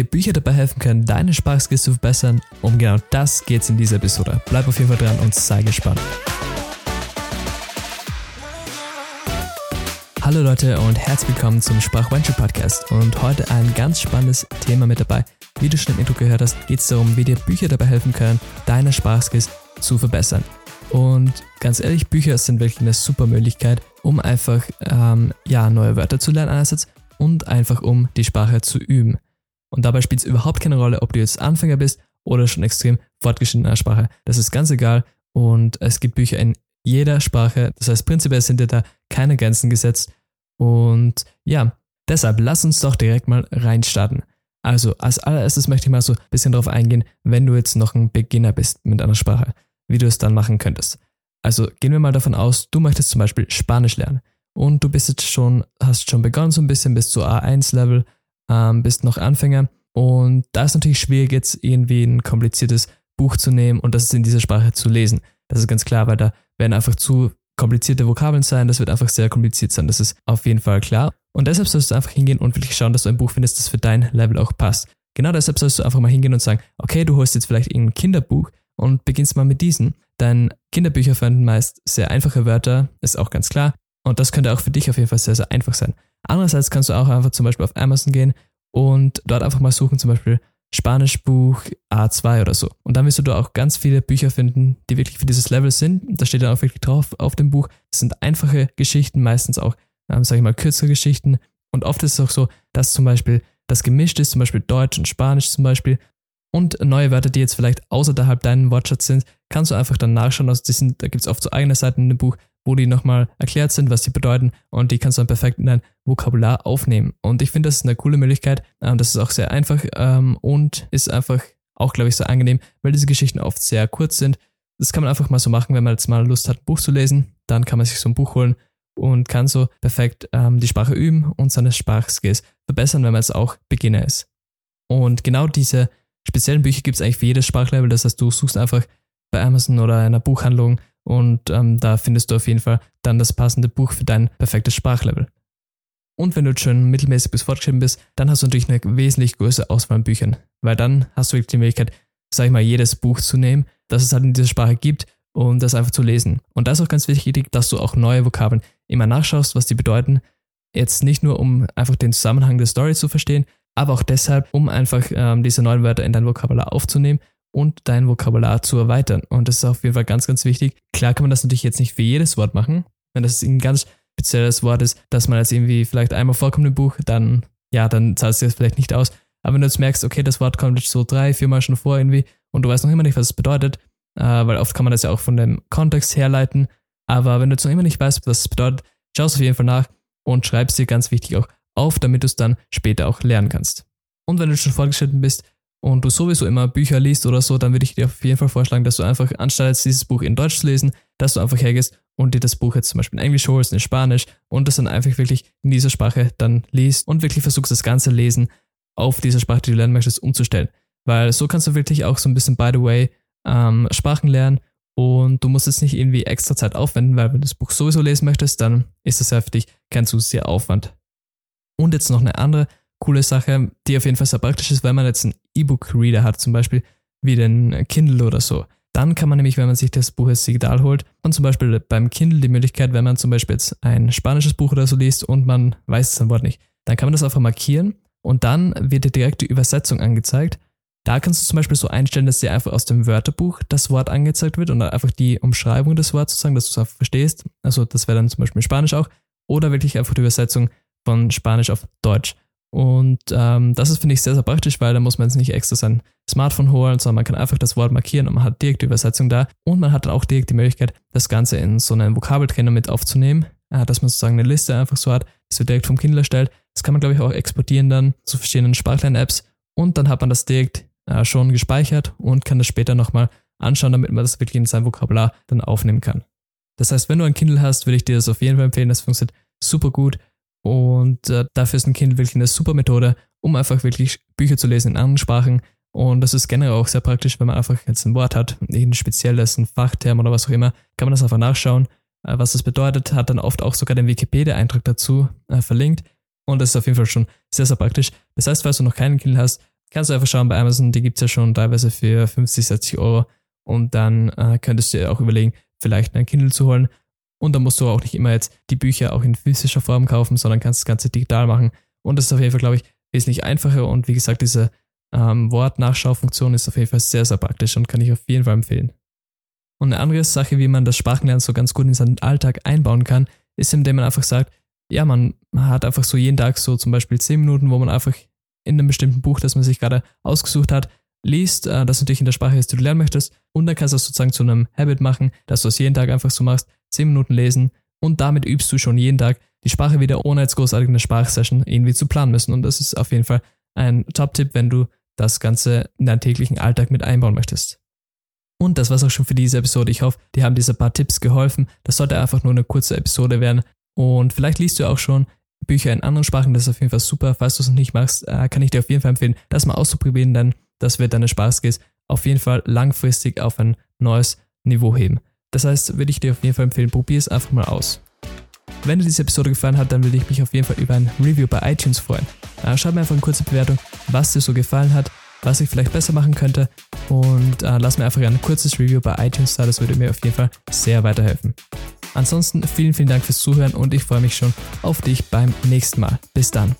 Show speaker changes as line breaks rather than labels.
dir Bücher dabei helfen können, deine Sprachskills zu verbessern. Um genau das geht's in dieser Episode. Bleib auf jeden Fall dran und sei gespannt. Hallo Leute und herzlich willkommen zum Sprachventure Podcast und heute ein ganz spannendes Thema mit dabei. Wie du schon im Intro gehört hast, geht es darum, wie dir Bücher dabei helfen können, deine Sprachskills zu verbessern. Und ganz ehrlich, Bücher sind wirklich eine super Möglichkeit, um einfach ähm, ja, neue Wörter zu lernen einerseits und einfach um die Sprache zu üben. Und dabei spielt es überhaupt keine Rolle, ob du jetzt Anfänger bist oder schon extrem fortgeschritten in einer Sprache. Das ist ganz egal und es gibt Bücher in jeder Sprache. Das heißt, prinzipiell sind dir da keine Grenzen gesetzt und ja, deshalb lass uns doch direkt mal reinstarten. Also als allererstes möchte ich mal so ein bisschen darauf eingehen, wenn du jetzt noch ein Beginner bist mit einer Sprache, wie du es dann machen könntest. Also gehen wir mal davon aus, du möchtest zum Beispiel Spanisch lernen und du bist jetzt schon, hast schon begonnen so ein bisschen bis zu A1-Level, ähm, bist noch Anfänger und da ist natürlich schwierig jetzt irgendwie ein kompliziertes Buch zu nehmen und das in dieser Sprache zu lesen. Das ist ganz klar, weil da werden einfach zu komplizierte Vokabeln sein, das wird einfach sehr kompliziert sein, das ist auf jeden Fall klar. Und deshalb sollst du einfach hingehen und wirklich schauen, dass du ein Buch findest, das für dein Level auch passt. Genau deshalb sollst du einfach mal hingehen und sagen, okay, du holst jetzt vielleicht irgendein Kinderbuch und beginnst mal mit diesen. Denn Kinderbücher verwenden meist sehr einfache Wörter, ist auch ganz klar. Und das könnte auch für dich auf jeden Fall sehr, sehr einfach sein. Andererseits kannst du auch einfach zum Beispiel auf Amazon gehen und dort einfach mal suchen, zum Beispiel Spanischbuch A2 oder so. Und dann wirst du auch ganz viele Bücher finden, die wirklich für dieses Level sind. Da steht dann auch wirklich drauf auf dem Buch. Es sind einfache Geschichten, meistens auch, ähm, sage ich mal, kürzere Geschichten. Und oft ist es auch so, dass zum Beispiel das gemischt ist, zum Beispiel Deutsch und Spanisch zum Beispiel. Und neue Wörter, die jetzt vielleicht außerhalb deinen Wortschatz sind, kannst du einfach dann nachschauen. Also die sind, da gibt es oft so eigene Seiten in dem Buch, wo die nochmal erklärt sind, was die bedeuten und die kannst du dann perfekt in dein Vokabular aufnehmen. Und ich finde, das ist eine coole Möglichkeit. Ähm, das ist auch sehr einfach ähm, und ist einfach auch, glaube ich, sehr angenehm, weil diese Geschichten oft sehr kurz sind. Das kann man einfach mal so machen, wenn man jetzt mal Lust hat, ein Buch zu lesen. Dann kann man sich so ein Buch holen und kann so perfekt ähm, die Sprache üben und seine Sprachskills verbessern, wenn man jetzt auch Beginner ist. Und genau diese speziellen Bücher gibt es eigentlich für jedes Sprachlevel. Das heißt, du suchst einfach bei Amazon oder einer Buchhandlung und ähm, da findest du auf jeden Fall dann das passende Buch für dein perfektes Sprachlevel. Und wenn du schon mittelmäßig bis fortgeschritten bist, dann hast du natürlich eine wesentlich größere Auswahl an Büchern, weil dann hast du wirklich die Möglichkeit, sag ich mal, jedes Buch zu nehmen, das es halt in dieser Sprache gibt und das einfach zu lesen. Und da ist auch ganz wichtig, dass du auch neue Vokabeln immer nachschaust, was die bedeuten. Jetzt nicht nur, um einfach den Zusammenhang der Story zu verstehen, aber auch deshalb, um einfach ähm, diese neuen Wörter in dein Vokabular aufzunehmen und dein Vokabular zu erweitern. Und das ist auf jeden Fall ganz, ganz wichtig. Klar kann man das natürlich jetzt nicht für jedes Wort machen. Wenn das ein ganz spezielles Wort ist, dass man jetzt irgendwie vielleicht einmal vorkommt im Buch, dann, ja, dann zahlt es dir das vielleicht nicht aus. Aber wenn du jetzt merkst, okay, das Wort kommt jetzt so drei, viermal schon vor irgendwie und du weißt noch immer nicht, was es bedeutet, äh, weil oft kann man das ja auch von dem Kontext herleiten. Aber wenn du jetzt noch immer nicht weißt, was es bedeutet, schau es auf jeden Fall nach und schreib es dir ganz wichtig auch auf, damit du es dann später auch lernen kannst. Und wenn du schon fortgeschritten bist, und du sowieso immer Bücher liest oder so, dann würde ich dir auf jeden Fall vorschlagen, dass du einfach, anstatt dieses Buch in Deutsch zu lesen, dass du einfach hergehst und dir das Buch jetzt zum Beispiel in Englisch holst, in Spanisch und das dann einfach wirklich in dieser Sprache dann liest und wirklich versuchst, das ganze Lesen auf diese Sprache, die du lernen möchtest, umzustellen. Weil so kannst du wirklich auch so ein bisschen, by the way, ähm, Sprachen lernen und du musst jetzt nicht irgendwie extra Zeit aufwenden, weil wenn du das Buch sowieso lesen möchtest, dann ist das ja für dich kein zusätzlicher Aufwand. Und jetzt noch eine andere coole Sache, die auf jeden Fall sehr praktisch ist, wenn man jetzt einen E-Book-Reader hat, zum Beispiel wie den Kindle oder so. Dann kann man nämlich, wenn man sich das Buch als digital holt, und zum Beispiel beim Kindle die Möglichkeit, wenn man zum Beispiel jetzt ein spanisches Buch oder so liest und man weiß ein Wort nicht, dann kann man das einfach markieren und dann wird dir direkt die Übersetzung angezeigt. Da kannst du zum Beispiel so einstellen, dass dir einfach aus dem Wörterbuch das Wort angezeigt wird und einfach die Umschreibung des Wortes sozusagen, dass du es einfach verstehst. Also das wäre dann zum Beispiel Spanisch auch. Oder wirklich einfach die Übersetzung von Spanisch auf Deutsch. Und ähm, das ist, finde ich, sehr, sehr praktisch, weil da muss man jetzt nicht extra sein Smartphone holen, sondern man kann einfach das Wort markieren und man hat direkt die Übersetzung da. Und man hat dann auch direkt die Möglichkeit, das Ganze in so einen Vokabeltrainer mit aufzunehmen, äh, dass man sozusagen eine Liste einfach so hat, das wird direkt vom Kindle erstellt. Das kann man, glaube ich, auch exportieren dann zu verschiedenen Sprachlern-Apps und dann hat man das direkt äh, schon gespeichert und kann das später nochmal anschauen, damit man das wirklich in sein Vokabular dann aufnehmen kann. Das heißt, wenn du ein Kindle hast, würde ich dir das auf jeden Fall empfehlen. Das funktioniert super gut. Und äh, dafür ist ein Kind wirklich eine super Methode, um einfach wirklich Bücher zu lesen in anderen Sprachen. Und das ist generell auch sehr praktisch, wenn man einfach jetzt ein Wort hat, irgendein spezielles, ein Fachterm oder was auch immer, kann man das einfach nachschauen, äh, was das bedeutet, hat dann oft auch sogar den Wikipedia-Eintrag dazu äh, verlinkt. Und das ist auf jeden Fall schon sehr, sehr praktisch. Das heißt, falls du noch keinen Kindle hast, kannst du einfach schauen bei Amazon, die gibt es ja schon teilweise für 50, 60 Euro und dann äh, könntest du dir auch überlegen, vielleicht ein Kindle zu holen und dann musst du auch nicht immer jetzt die Bücher auch in physischer Form kaufen, sondern kannst das Ganze digital machen und das ist auf jeden Fall, glaube ich, wesentlich einfacher und wie gesagt, diese ähm, Wortnachschaufunktion ist auf jeden Fall sehr, sehr praktisch und kann ich auf jeden Fall empfehlen. Und eine andere Sache, wie man das Sprachenlernen so ganz gut in seinen Alltag einbauen kann, ist, indem man einfach sagt, ja, man hat einfach so jeden Tag so zum Beispiel 10 Minuten, wo man einfach in einem bestimmten Buch, das man sich gerade ausgesucht hat, liest, äh, das natürlich in der Sprache ist, die du lernen möchtest. Und dann kannst du das sozusagen zu einem Habit machen, dass du es jeden Tag einfach so machst, 10 Minuten lesen und damit übst du schon jeden Tag die Sprache wieder, ohne jetzt großartig eine Sprachsession irgendwie zu planen müssen. Und das ist auf jeden Fall ein Top-Tipp, wenn du das Ganze in deinen täglichen Alltag mit einbauen möchtest. Und das war's auch schon für diese Episode. Ich hoffe, dir haben diese paar Tipps geholfen. Das sollte einfach nur eine kurze Episode werden. Und vielleicht liest du auch schon Bücher in anderen Sprachen. Das ist auf jeden Fall super. Falls du es noch nicht machst, äh, kann ich dir auf jeden Fall empfehlen, das mal auszuprobieren, denn das wird deine Sprachskills auf jeden Fall langfristig auf ein neues Niveau heben. Das heißt, würde ich dir auf jeden Fall empfehlen, probier es einfach mal aus. Wenn dir diese Episode gefallen hat, dann würde ich mich auf jeden Fall über ein Review bei iTunes freuen. Äh, schreib mir einfach eine kurze Bewertung, was dir so gefallen hat, was ich vielleicht besser machen könnte und äh, lass mir einfach ein kurzes Review bei iTunes da, das würde mir auf jeden Fall sehr weiterhelfen. Ansonsten vielen, vielen Dank fürs Zuhören und ich freue mich schon auf dich beim nächsten Mal. Bis dann.